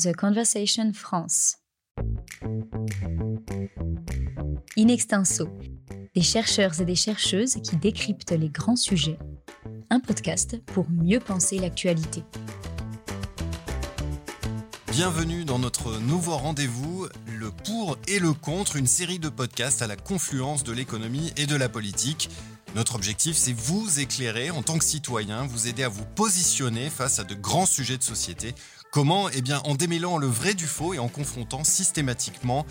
The Conversation France. In extenso, des chercheurs et des chercheuses qui décryptent les grands sujets. Un podcast pour mieux penser l'actualité. Bienvenue dans notre nouveau rendez-vous, le pour et le contre, une série de podcasts à la confluence de l'économie et de la politique. Notre objectif, c'est vous éclairer en tant que citoyen, vous aider à vous positionner face à de grands sujets de société. Comment Eh bien, en démêlant le vrai du faux et en confrontant systématiquement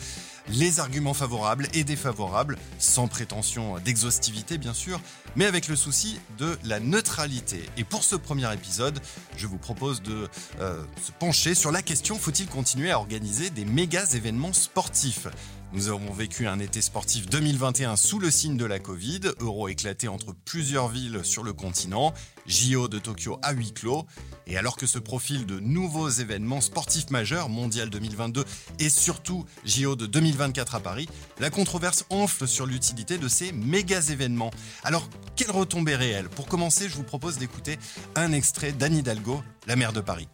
les arguments favorables et défavorables, sans prétention d'exhaustivité bien sûr, mais avec le souci de la neutralité. Et pour ce premier épisode, je vous propose de euh, se pencher sur la question faut-il continuer à organiser des méga événements sportifs? Nous avons vécu un été sportif 2021 sous le signe de la Covid, euro éclaté entre plusieurs villes sur le continent, JO de Tokyo à huis clos, et alors que se profilent de nouveaux événements sportifs majeurs, Mondial 2022 et surtout JO de 2024 à Paris, la controverse enfle sur l'utilité de ces méga événements. Alors, quelle retombée réelle? Pour commencer, je vous propose d'écouter un extrait d'Anne Hidalgo, la maire de Paris.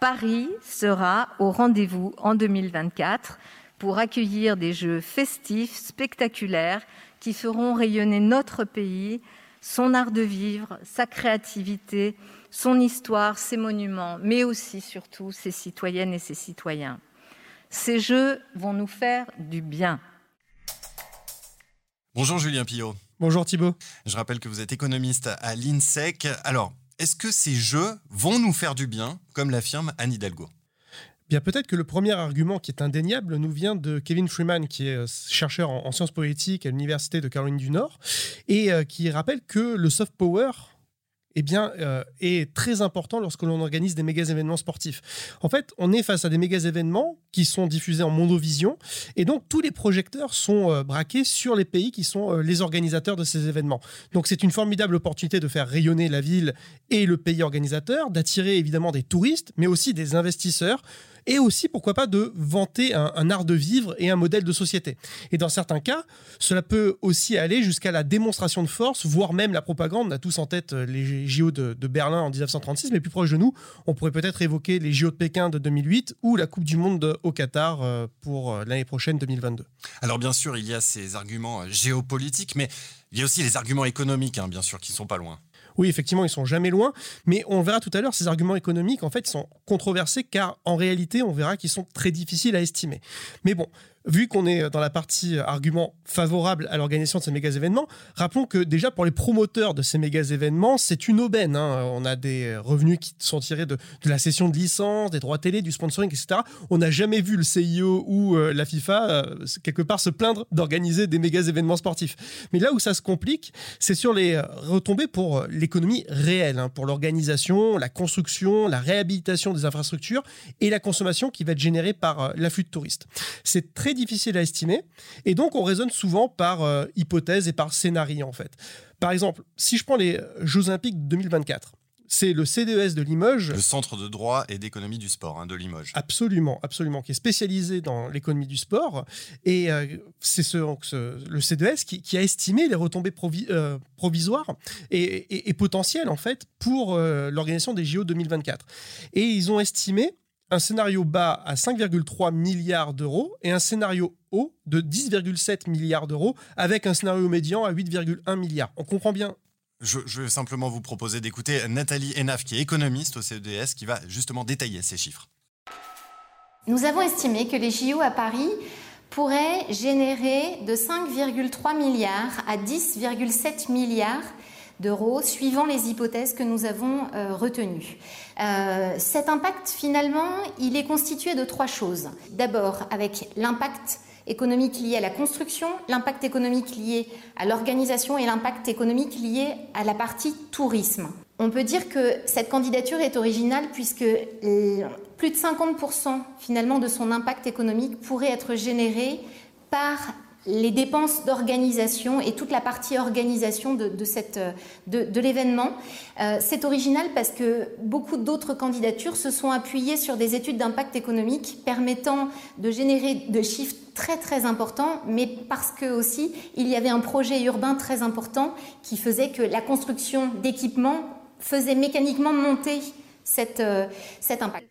Paris sera au rendez-vous en 2024 pour accueillir des jeux festifs, spectaculaires, qui feront rayonner notre pays, son art de vivre, sa créativité, son histoire, ses monuments, mais aussi, surtout, ses citoyennes et ses citoyens. Ces jeux vont nous faire du bien. Bonjour Julien Pillot. Bonjour Thibault. Je rappelle que vous êtes économiste à l'INSEC. Alors, est-ce que ces jeux vont nous faire du bien, comme l'affirme Anne Hidalgo? Bien, peut-être que le premier argument qui est indéniable nous vient de Kevin Freeman, qui est euh, chercheur en, sciences politiques à l'Université de Caroline du Nord, et euh, qui rappelle que le soft power, eh bien, euh, est très important lorsque l'on organise des méga événements sportifs. En fait, on est face à des méga événements qui sont diffusés en mondovision, et donc tous les projecteurs sont euh, braqués sur les pays qui sont euh, les organisateurs de ces événements. Donc c'est une formidable opportunité de faire rayonner la ville et le pays organisateur, d'attirer évidemment des touristes, mais aussi des investisseurs et aussi, pourquoi pas, de vanter un, art de vivre et un modèle de société. Et dans certains cas, cela peut aussi aller jusqu'à la démonstration de force, voire même la propagande. On a tous en tête euh, les JO de, Berlin en 1936, mais plus proche de nous, on pourrait peut-être évoquer les JO de Pékin de 2008 ou la Coupe du Monde au Qatar euh, pour euh, l'année prochaine 2022. Alors bien sûr, il y a ces arguments géopolitiques, mais il y a aussi les arguments économiques, hein, bien sûr, qui ne sont pas loin. Oui, effectivement, ils sont jamais loin, mais on verra tout à l'heure, ces arguments économiques, en fait, sont controversés car en réalité, on verra qu'ils sont très difficiles à estimer. Mais bon, vu qu'on est dans la partie euh, argument favorable à l'organisation de ces méga événements, rappelons que déjà pour les promoteurs de ces méga événements, c'est une aubaine. Hein. On a des revenus qui sont tirés de, la cession de licence, des droits télé, du sponsoring, etc. On n'a jamais vu le CIO ou euh, la FIFA euh, quelque part se plaindre d'organiser des méga événements sportifs. Mais là où ça se complique, c'est sur les retombées pour l'économie réelle, hein, pour l'organisation, la construction, la réhabilitation des infrastructures et la consommation qui va être générée par l'afflux de touristes. C'est très difficile à estimer. Et donc, on raisonne souvent par euh, hypothèse et par scénario, en fait. Par exemple, si je prends les Jeux Olympiques 2024, c'est le CDES de Limoges. Le Centre de droit et d'économie du sport hein, de Limoges. Absolument, absolument, qui est spécialisé dans l'économie du sport. Et euh, c'est ce, le CDES qui, a estimé les retombées euh, provisoires et, potentielles, en fait, pour l'organisation des JO 2024. Et ils ont estimé un scénario bas à 5,3 milliards d'euros et un scénario haut de 10,7 milliards d'euros avec un scénario médian à 8,1 milliards. On comprend bien? Je, vais simplement vous proposer d'écouter Nathalie Enaf, qui est économiste au CEDS, qui va justement détailler ces chiffres. Nous avons estimé que les JO à Paris pourraient générer de 5,3 milliards à 10,7 milliards d'euros, suivant les hypothèses que nous avons euh, retenues. Euh, cet impact, finalement, il est constitué de trois choses. D'abord, avec l'impact économique lié à la construction, l'impact économique lié à l'organisation et l'impact économique lié à la partie tourisme. On peut dire que cette candidature est originale puisque plus de 50% finalement de son impact économique pourrait être généré par les dépenses d'organisation et toute la partie organisation de, de, l'événement. Euh, c'est original parce que beaucoup d'autres candidatures se sont appuyées sur des études d'impact économique permettant de générer de chiffres très très importants, mais parce que aussi il y avait un projet urbain très important qui faisait que la construction d'équipements faisait mécaniquement monter cette, euh, cet impact.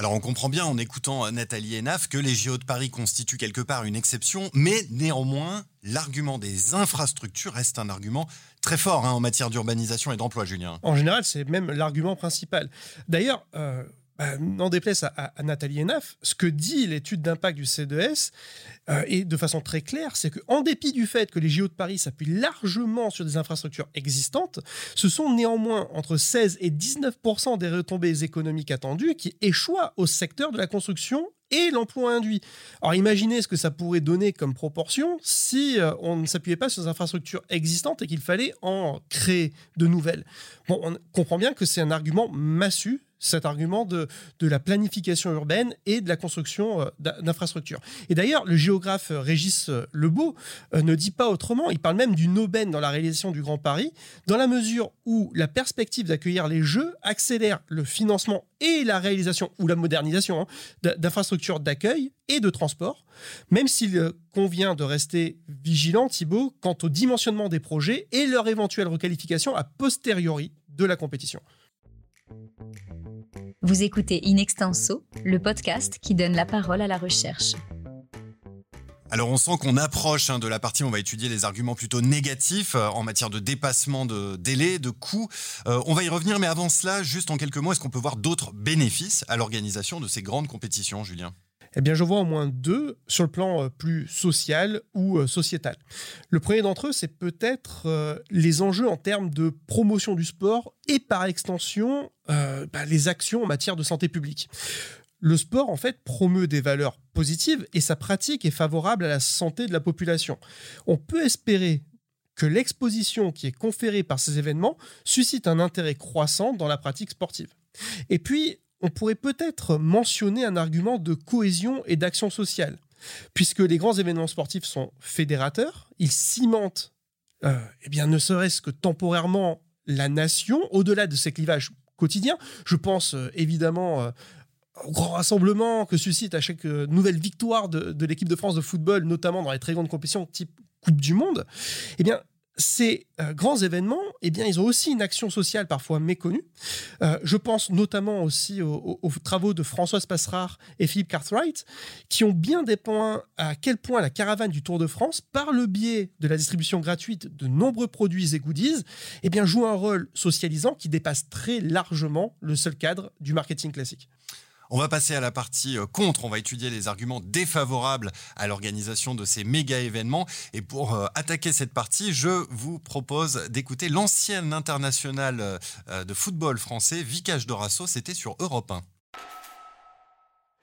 Alors on comprend bien en écoutant Nathalie Enaf que les JO de Paris constituent quelque part une exception, mais néanmoins, l'argument des infrastructures reste un argument très fort hein, en matière d'urbanisation et d'emploi, Julien. En général, c'est même l'argument principal. D'ailleurs, euh, bah, n'en déplaise à, Nathalie Enaf, ce que dit l'étude d'impact du C2S, euh, et de façon très claire, c'est qu'en dépit du fait que les JO de Paris s'appuient largement sur des infrastructures existantes, ce sont néanmoins entre 16 et 19% des retombées économiques attendues qui échouent au secteur de la construction et l'emploi induit. Alors imaginez ce que ça pourrait donner comme proportion si euh, on ne s'appuyait pas sur des infrastructures existantes et qu'il fallait en créer de nouvelles. On comprend bien que c'est un argument massu cet argument de, de la planification urbaine et de la construction euh, d'infrastructures. Et d'ailleurs, le géographe euh, Régis euh, Lebeau ne dit pas autrement, il parle même d'une aubaine dans la réalisation du Grand Paris, dans la mesure où la perspective d'accueillir les Jeux accélère le financement et la réalisation ou la modernisation hein, d'infrastructures d'accueil et de transport, même s'il convient de rester vigilant, Thibault, quant au dimensionnement des projets et leur éventuelle requalification a posteriori de la compétition. Vous écoutez In Extenso, le podcast qui donne la parole à la recherche. Alors on sent qu'on approche hein, de la partie où on va étudier les arguments plutôt négatifs euh, en matière de dépassement de délai, de coûts. Euh, on va y revenir, mais avant cela, juste en quelques mots, est-ce qu'on peut voir d'autres bénéfices à l'organisation de ces grandes compétitions, Julien? Eh bien, je vois au moins deux sur le plan euh, plus social ou sociétal. Le premier d'entre eux, c'est peut-être les enjeux en termes de promotion du sport et par extension euh, bah, les actions en matière de santé publique. Le sport, en fait, promeut des valeurs positives et sa pratique est favorable à la santé de la population. On peut espérer que l'exposition qui est conférée par ces événements suscite un intérêt croissant dans la pratique sportive. Et puis, on pourrait peut-être mentionner un argument de cohésion et d'action sociale, puisque les grands événements sportifs sont fédérateurs, ils cimentent, euh, eh bien, ne serait-ce que temporairement, la nation, au-delà de ces clivages quotidien. Je pense euh, évidemment euh, au grand rassemblement que suscite à chaque nouvelle victoire de, l'équipe de France de football, notamment dans les très grandes compétitions type Coupe du Monde. Eh bien, ces euh, grands événements, eh bien, ils ont aussi une action sociale parfois méconnue. Euh, je pense notamment aussi aux, travaux de Françoise Passerard et Philippe Cartwright, qui ont bien dépeint à quel point la caravane du Tour de France, par le biais de la distribution gratuite de nombreux produits et goodies, eh bien, joue un rôle socialisant qui dépasse très largement le seul cadre du marketing classique. On va passer à la partie euh, contre. On va étudier les arguments défavorables à l'organisation de ces méga événements. Et pour euh, attaquer cette partie, je vous propose d'écouter l'ancienne internationale euh, de football français, Vicage Dorasso. C'était sur Europe 1.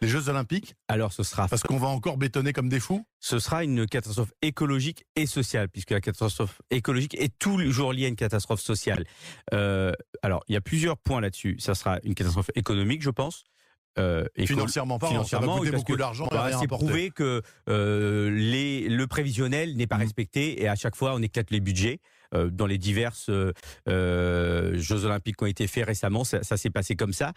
Les Jeux Olympiques Alors ce sera. Parce qu'on va encore bétonner comme des fous Ce sera une catastrophe écologique et sociale, puisque la catastrophe écologique est toujours liée à une catastrophe sociale. alors il y a plusieurs points là-dessus. Ça sera une catastrophe économique, je pense. Euh, financièrement pas, financièrement, ça va beaucoup d'argent. c'est prouvé que euh, les, le prévisionnel n'est pas mmh. respecté et à chaque fois on éclate les budgets. Euh, dans les diverses Jeux Olympiques qui ont été faits récemment, ça, ça s'est passé comme ça.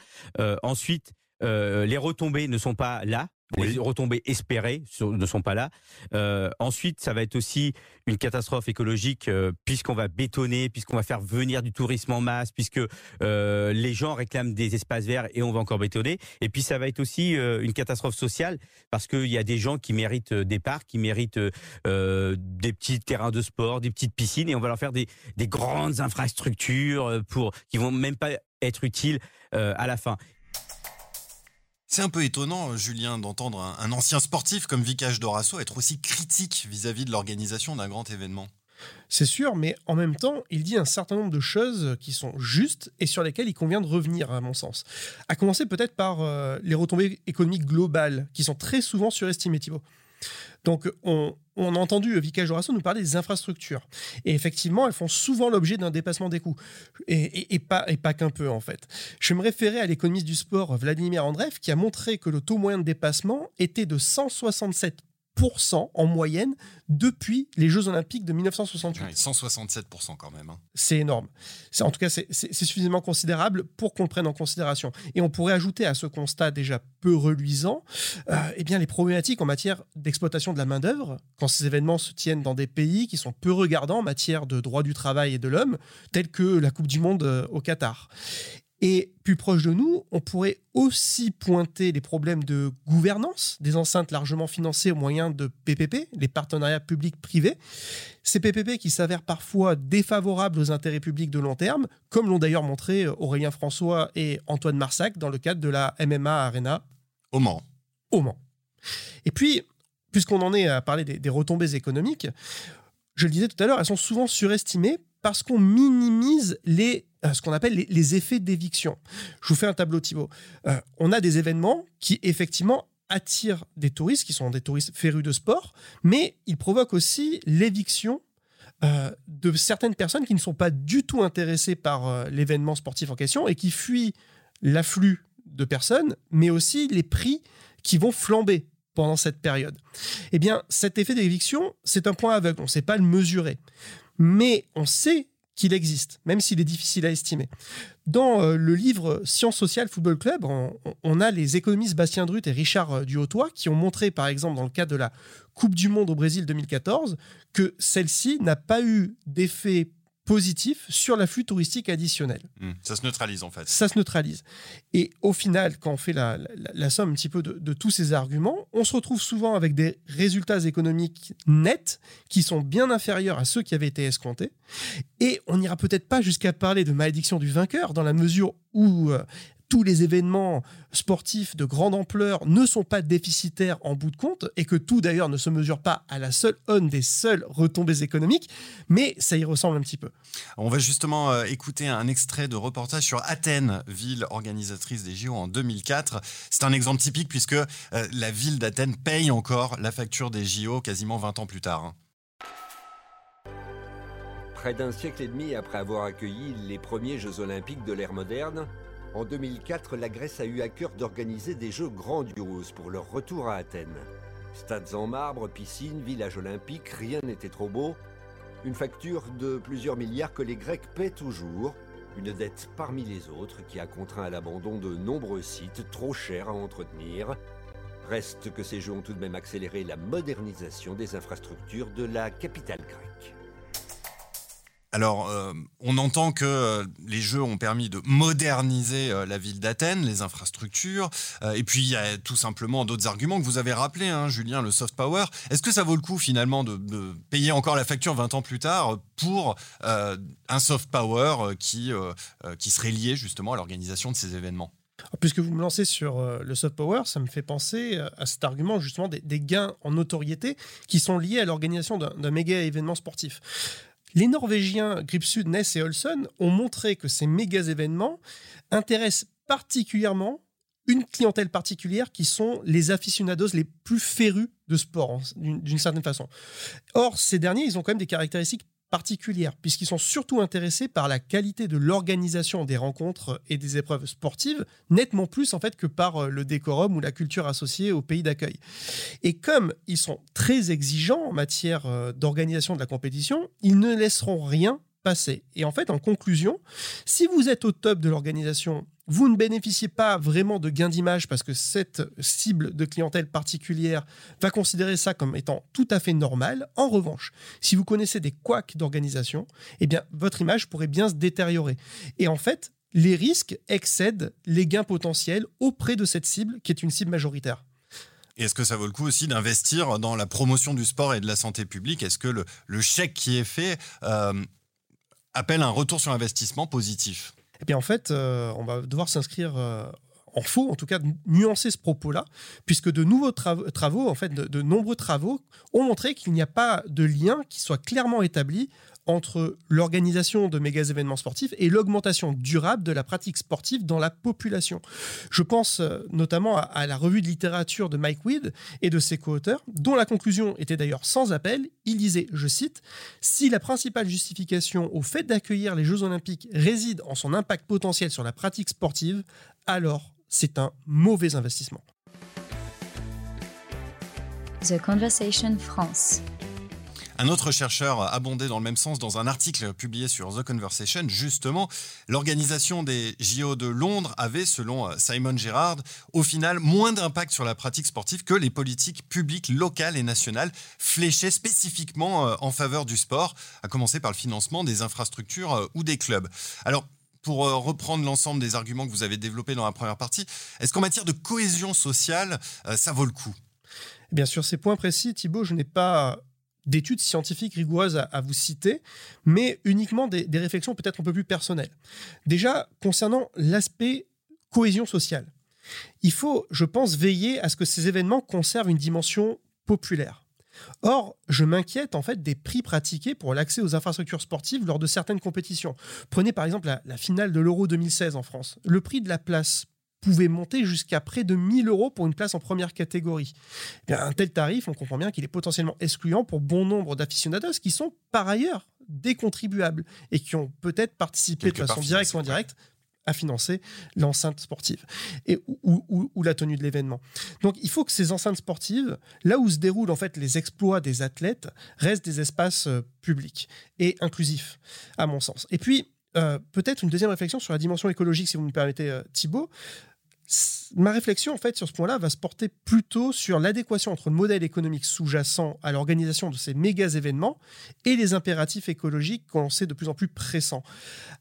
ensuite, les retombées ne sont pas là. Les retombées espérées ne sont pas là. Euh, ensuite, ça va être aussi une catastrophe écologique euh, puisqu'on va bétonner, puisqu'on va faire venir du tourisme en masse, puisque euh, les gens réclament des espaces verts et on va encore bétonner. Et puis ça va être aussi une catastrophe sociale parce qu'il y a des gens qui méritent des parcs, qui méritent des petits terrains de sport, des petites piscines, et on va leur faire des, des grandes infrastructures pour qui vont même pas être utiles à la fin. C'est un peu étonnant, Julien, d'entendre un, ancien sportif comme Vicage Dorasso être aussi critique vis-à-vis de l'organisation d'un grand événement. C'est sûr, mais en même temps, il dit un certain nombre de choses qui sont justes et sur lesquelles il convient de revenir, à mon sens. À commencer peut-être par euh, les retombées économiques globales, qui sont très souvent surestimées, Thibault. Donc, on, a entendu Vika Jorasso nous parler des infrastructures. Et effectivement, elles font souvent l'objet d'un dépassement des coûts. Et, pas, et pas qu'un peu, en fait. Je me référer à l'économiste du sport Vladimir Andreev, qui a montré que le taux moyen de dépassement était de 167 en moyenne depuis les Jeux Olympiques de 1968. 167% quand même. Hein. C'est énorme. En tout cas, c'est suffisamment considérable pour qu'on le prenne en considération. Et on pourrait ajouter à ce constat déjà peu reluisant euh, eh bien, les problématiques en matière d'exploitation de la main-d'œuvre quand ces événements se tiennent dans des pays qui sont peu regardants en matière de droit du travail et de l'homme, tels que la Coupe du Monde euh, au Qatar. Et plus proche de nous, on pourrait aussi pointer les problèmes de gouvernance des enceintes largement financées au moyen de PPP, les partenariats publics-privés. Ces PPP qui s'avèrent parfois défavorables aux intérêts publics de long terme, comme l'ont d'ailleurs montré Aurélien François et Antoine Marsac dans le cadre de la MMA Arena. Au Mans. Au Mans. Et puis, puisqu'on en est à parler des, retombées économiques, je le disais tout à l'heure, elles sont souvent surestimées parce qu'on minimise les euh, ce qu'on appelle les, effets d'éviction. Je vous fais un tableau, Thibault. Euh, on a des événements qui, effectivement, attirent des touristes, qui sont des touristes férus de sport, mais ils provoquent aussi l'éviction euh, de certaines personnes qui ne sont pas du tout intéressées par l'événement sportif en question et qui fuient l'afflux de personnes, mais aussi les prix qui vont flamber pendant cette période. Eh bien, cet effet d'éviction, c'est un point aveugle, on ne sait pas le mesurer. Mais on sait qu'il existe, même s'il est difficile à estimer. Dans euh, le livre Sciences sociales Football Club, on, a les économistes Bastien Drut et Richard euh, Duhautois qui ont montré, par exemple, dans le cadre de la Coupe du Monde au Brésil 2014, que celle-ci n'a pas eu d'effet positif sur l'afflux touristique additionnel. Hmm, ça se neutralise en fait. Ça se neutralise. Et au final, quand on fait la, somme un petit peu de, tous ces arguments, on se retrouve souvent avec des résultats économiques nets qui sont bien inférieurs à ceux qui avaient été escomptés. Et on n'ira peut-être pas jusqu'à parler de malédiction du vainqueur dans la mesure où euh, tous les événements sportifs de grande ampleur ne sont pas déficitaires en bout de compte et que tout d'ailleurs ne se mesure pas à la seule une des seules retombées économiques, mais ça y ressemble un petit peu. On va justement euh, écouter un extrait de reportage sur Athènes, ville organisatrice des JO en 2004. C'est un exemple typique puisque euh, la ville d'Athènes paye encore la facture des JO quasiment 20 ans plus tard. Hein. Près d'un siècle et demi après avoir accueilli les premiers Jeux olympiques de l'ère moderne, en 2004, la Grèce a eu à cœur d'organiser des Jeux grandioses pour leur retour à Athènes. Stades en marbre, piscines, village olympique, rien n'était trop beau. Une facture de plusieurs milliards que les Grecs paient toujours. Une dette parmi les autres qui a contraint à l'abandon de nombreux sites trop chers à entretenir. Reste que ces Jeux ont tout de même accéléré la modernisation des infrastructures de la capitale grecque. Alors, euh, on entend que euh, les jeux ont permis de moderniser euh, la ville d'Athènes, les infrastructures, et puis il y a tout simplement d'autres arguments que vous avez rappelés, hein, Julien, le soft power. Est-ce que ça vaut le coup finalement de, payer encore la facture 20 ans plus tard pour un soft power qui, qui serait lié justement à l'organisation de ces événements? Puisque vous me lancez sur le soft power, ça me fait penser à cet argument justement des, des gains en notoriété qui sont liés à l'organisation d'un méga événement sportif. Les Norvégiens Gripsud, Ness et Olsen ont montré que ces méga événements intéressent particulièrement une clientèle particulière qui sont les aficionados les plus férus de sport, hein, d'une certaine façon. Or, ces derniers, ils ont quand même des caractéristiques particulière, puisqu'ils sont surtout intéressés par la qualité de l'organisation des rencontres et des épreuves sportives, nettement plus en fait que par euh, le décorum ou la culture associée au pays d'accueil. Et comme ils sont très exigeants en matière euh, d'organisation de la compétition, ils ne laisseront rien passer. Et en fait, en conclusion, si vous êtes au top de l'organisation vous ne bénéficiez pas vraiment de gains d'image parce que cette cible de clientèle particulière va considérer ça comme étant tout à fait normal. En revanche, si vous connaissez des couacs d'organisation, eh bien, votre image pourrait bien se détériorer. Et en fait, les risques excèdent les gains potentiels auprès de cette cible qui est une cible majoritaire. Est-ce que ça vaut le coup aussi d'investir dans la promotion du sport et de la santé publique? Est-ce que le, chèque qui est fait euh, appelle un retour sur investissement positif? Eh bien en fait, euh, on va devoir s'inscrire euh, en faux, en tout cas nuancer ce propos-là, puisque de nouveaux travaux, en fait, de, nombreux travaux ont montré qu'il n'y a pas de lien qui soit clairement établi entre l'organisation de méga événements sportifs et l'augmentation durable de la pratique sportive dans la population. Je pense euh, notamment à, la revue de littérature de Mike Weed et de ses co-auteurs, dont la conclusion était d'ailleurs sans appel. Il disait, je cite, Si la principale justification au fait d'accueillir les Jeux olympiques réside en son impact potentiel sur la pratique sportive, alors c'est un mauvais investissement. The Conversation France. Un autre chercheur abondé dans le même sens dans un article publié sur The Conversation. Justement, l'organisation des JO de Londres avait, selon Simon Gerrard, au final moins d'impact sur la pratique sportive que les politiques publiques locales et nationales fléchées spécifiquement euh, en faveur du sport, à commencer par le financement des infrastructures euh, ou des clubs. Alors, pour euh, reprendre l'ensemble des arguments que vous avez développés dans la première partie, est-ce qu'en matière de cohésion sociale, euh, ça vaut le coup? Bien sûr, ces points précis, Thibault, je n'ai pas d'études scientifiques rigoureuses à, vous citer, mais uniquement des, réflexions peut-être un peu plus personnelles. Déjà, concernant l'aspect cohésion sociale, il faut, je pense, veiller à ce que ces événements conservent une dimension populaire. Or, je m'inquiète en fait des prix pratiqués pour l'accès aux infrastructures sportives lors de certaines compétitions. Prenez par exemple la, finale de l'Euro 2016 en France. Le prix de la place pouvait monter jusqu'à près de 1000 euros pour une place en première catégorie. Eh un tel tarif, on comprend bien qu'il est potentiellement excluant pour bon nombre d'aficionados qui sont par ailleurs des contribuables et qui ont peut-être participé de façon directe ou indirecte à financer l'enceinte sportive et, ou, la tenue de l'événement. Donc il faut que ces enceintes sportives, là où se déroulent en fait les exploits des athlètes, restent des espaces euh, publics et inclusifs, à mon sens. Et puis, euh, peut-être une deuxième réflexion sur la dimension écologique, si vous me permettez, euh, Thibault ma réflexion en fait sur ce point-là va se porter plutôt sur l'adéquation entre le modèle économique sous-jacent à l'organisation de ces méga événements et les impératifs écologiques qu'on sait de plus en plus pressants.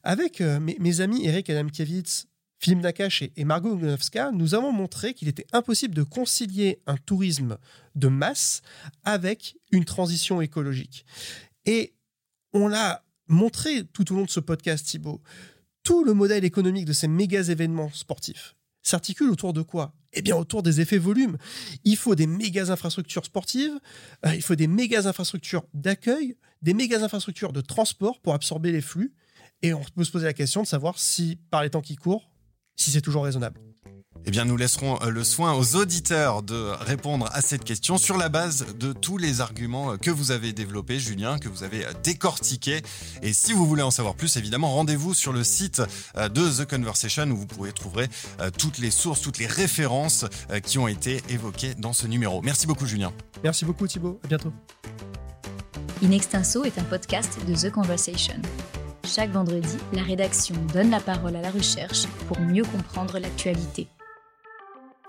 Avec euh, mes, amis Eric Adamkiewicz, Philippe Nakache et, Margot Gonowska, nous avons montré qu'il était impossible de concilier un tourisme de masse avec une transition écologique. Et on l'a montré tout au long de ce podcast, Thibault tout le modèle économique de ces méga événements sportifs s'articule autour de quoi? Eh bien, autour des effets volumes. Il faut des méga infrastructures sportives, euh, il faut des méga infrastructures d'accueil, des méga infrastructures de transport pour absorber les flux. Et on peut se poser la question de savoir si, par les temps qui courent, si c'est toujours raisonnable. Eh bien, nous laisserons euh, le soin aux auditeurs de répondre à cette question sur la base de tous les arguments euh, que vous avez développés, Julien, que vous avez euh, décortiqués. Et si vous voulez en savoir plus, évidemment, rendez-vous sur le site de The Conversation où vous pourrez trouver toutes les sources, toutes les références qui ont été évoquées dans ce numéro. Merci beaucoup, Julien. Merci beaucoup, Thibault. À bientôt. In Extenso est un podcast de The Conversation. Chaque vendredi, la rédaction donne la parole à la recherche pour mieux comprendre l'actualité.